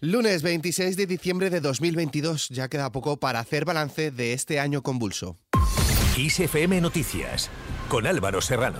Lunes 26 de diciembre de 2022, ya queda poco para hacer balance de este año convulso. ISFM Noticias, con Álvaro Serrano.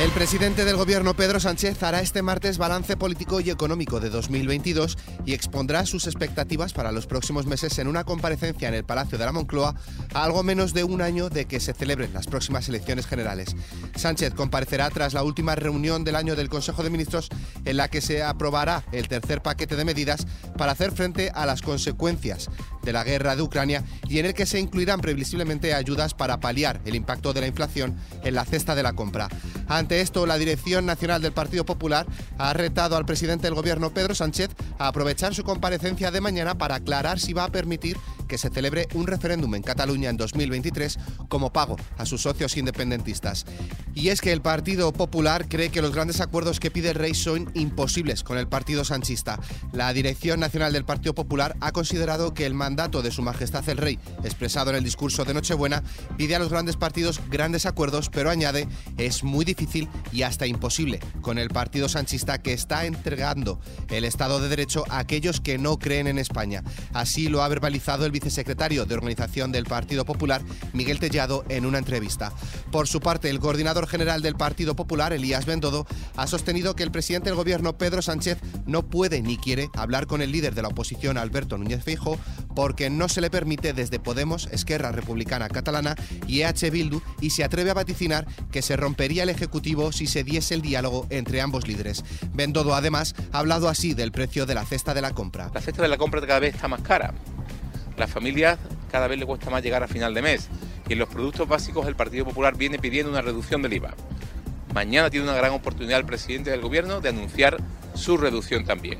El presidente del gobierno, Pedro Sánchez, hará este martes balance político y económico de 2022 y expondrá sus expectativas para los próximos meses en una comparecencia en el Palacio de la Moncloa a algo menos de un año de que se celebren las próximas elecciones generales. Sánchez comparecerá tras la última reunión del año del Consejo de Ministros en la que se aprobará el tercer paquete de medidas para hacer frente a las consecuencias de la guerra de Ucrania y en el que se incluirán previsiblemente ayudas para paliar el impacto de la inflación en la cesta de la compra. Ante esto, la Dirección Nacional del Partido Popular ha retado al presidente del Gobierno, Pedro Sánchez, a aprovechar su comparecencia de mañana para aclarar si va a permitir que se celebre un referéndum en Cataluña en 2023 como pago a sus socios independentistas. Y es que el Partido Popular cree que los grandes acuerdos que pide el rey son imposibles con el Partido Sanchista. La Dirección Nacional del Partido Popular ha considerado que el mandato de Su Majestad el Rey, expresado en el discurso de Nochebuena, pide a los grandes partidos grandes acuerdos, pero añade, es muy difícil y hasta imposible con el Partido Sanchista que está entregando el Estado de Derecho a aquellos que no creen en España. Así lo ha verbalizado el vicesecretario de Organización del Partido Popular, Miguel Tellado, en una entrevista. Por su parte, el coordinador general del Partido Popular, Elías Bendodo, ha sostenido que el presidente del gobierno, Pedro Sánchez, no puede ni quiere hablar con el líder de la oposición, Alberto Núñez Feijóo, porque no se le permite desde Podemos, Esquerra Republicana Catalana y EH Bildu y se atreve a vaticinar que se rompería el Ejecutivo si se diese el diálogo entre ambos líderes. Bendodo además ha hablado así del precio de la cesta de la compra. La cesta de la compra cada vez está más cara. Las familias cada vez le cuesta más llegar a final de mes y en los productos básicos el Partido Popular viene pidiendo una reducción del IVA. Mañana tiene una gran oportunidad el presidente del Gobierno de anunciar su reducción también.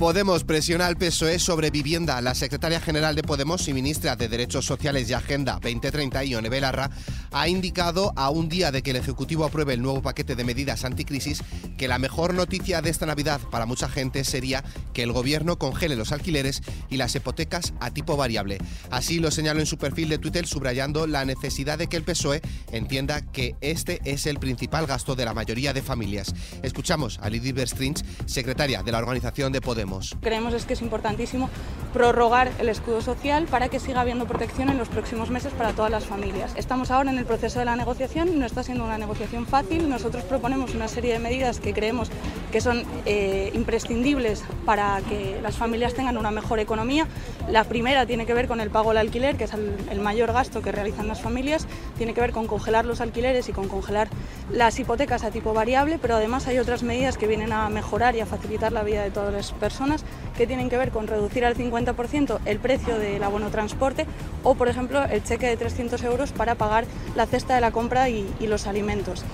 Podemos presiona al PSOE sobre vivienda. La secretaria general de Podemos y ministra de Derechos Sociales y Agenda 2030, Ione Belarra, ha indicado a un día de que el Ejecutivo apruebe el nuevo paquete de medidas anticrisis que la mejor noticia de esta Navidad para mucha gente sería que el gobierno congele los alquileres y las hipotecas a tipo variable. Así lo señaló en su perfil de Twitter subrayando la necesidad de que el PSOE entienda que este es el principal gasto de la mayoría de familias. Escuchamos a Lidia Berstrinch, secretaria de la organización de Podemos. Creemos es que es importantísimo prorrogar el escudo social para que siga habiendo protección en los próximos meses para todas las familias. Estamos ahora en el proceso de la negociación, no está siendo una negociación fácil. Nosotros proponemos una serie de medidas que creemos que son eh, imprescindibles para que las familias tengan una mejor economía. La primera tiene que ver con el pago del alquiler, que es el, mayor gasto que realizan las familias. Tiene que ver con congelar los alquileres y con congelar las hipotecas a tipo variable, pero además hay otras medidas que vienen a mejorar y a facilitar la vida de todas las personas que tienen que ver con reducir al 50% el precio del abono transporte o, por ejemplo, el cheque de 300 euros para pagar la cesta de la compra y los alimentos.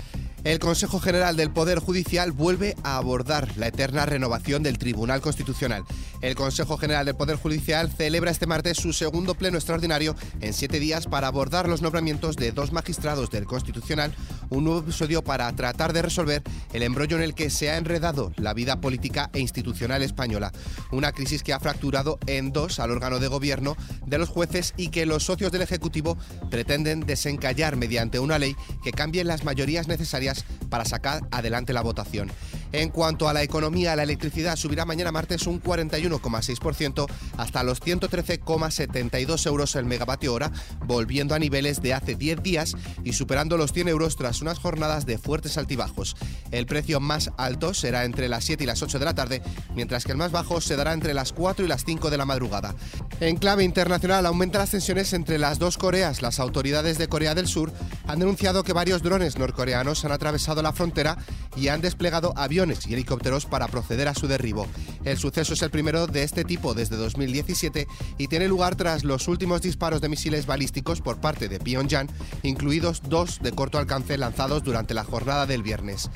El Consejo General del Poder Judicial vuelve a abordar la eterna renovación del Tribunal Constitucional. El Consejo General del Poder Judicial celebra este martes su segundo pleno extraordinario en siete días para abordar los nombramientos de dos magistrados del Constitucional, un nuevo episodio para tratar de resolver el embrollo en el que se ha enredado la vida política e institucional española. Una crisis que ha fracturado en dos al órgano de gobierno de los jueces y que los socios del Ejecutivo pretenden desencallar mediante una ley que cambie las mayorías necesarias para sacar adelante la votación. En cuanto a la economía, la electricidad subirá mañana martes un 41,6% hasta los 113,72 euros el megavatio hora, volviendo a niveles de hace 10 días y superando los 100 euros tras unas jornadas de fuertes altibajos. El precio más alto será entre las 7 y las 8 de la tarde, mientras que el más bajo se dará entre las 4 y las 5 de la madrugada. En clave internacional aumentan las tensiones entre las dos Coreas. Las autoridades de Corea del Sur han denunciado que varios drones norcoreanos han atravesado la frontera y han desplegado aviones y helicópteros para proceder a su derribo. El suceso es el primero de este tipo desde 2017 y tiene lugar tras los últimos disparos de misiles balísticos por parte de Pyongyang, incluidos dos de corto alcance lanzados durante la jornada del viernes.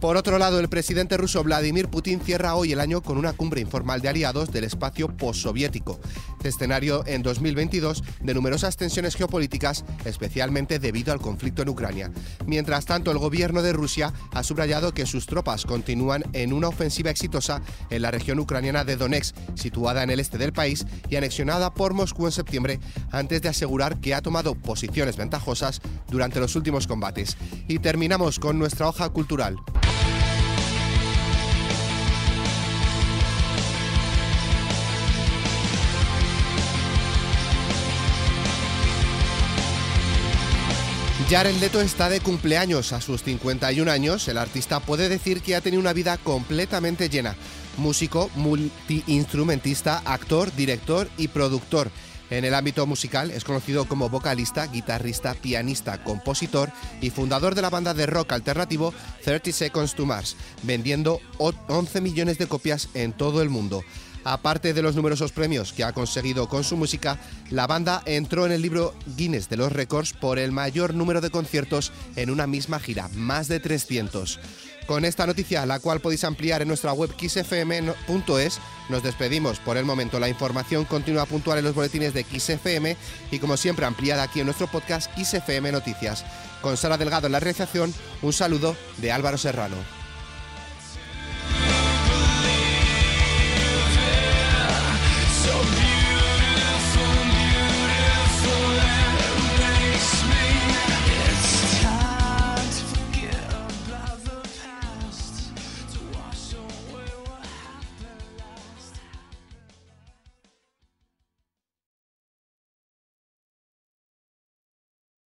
Por otro lado, el presidente ruso Vladimir Putin cierra hoy el año con una cumbre informal de aliados del espacio postsoviético, escenario en 2022 de numerosas tensiones geopolíticas, especialmente debido al conflicto en Ucrania. Mientras tanto, el gobierno de Rusia ha subrayado que sus tropas continúan en una ofensiva exitosa en la región ucraniana de Donetsk, situada en el este del país y anexionada por Moscú en septiembre, antes de asegurar que ha tomado posiciones ventajosas durante los últimos combates. Y terminamos con nuestra hoja cultural. Jared Leto está de cumpleaños. A sus 51 años, el artista puede decir que ha tenido una vida completamente llena. Músico, multiinstrumentista, actor, director y productor. En el ámbito musical es conocido como vocalista, guitarrista, pianista, compositor y fundador de la banda de rock alternativo 30 Seconds to Mars, vendiendo 11 millones de copias en todo el mundo. Aparte de los numerosos premios que ha conseguido con su música, la banda entró en el libro Guinness de los récords por el mayor número de conciertos en una misma gira, más de 300. Con esta noticia, la cual podéis ampliar en nuestra web xfm.es, nos despedimos por el momento. La información continúa puntual en los boletines de XFM y como siempre ampliada aquí en nuestro podcast XFM Noticias. Con Sara Delgado en la realización, un saludo de Álvaro Serrano.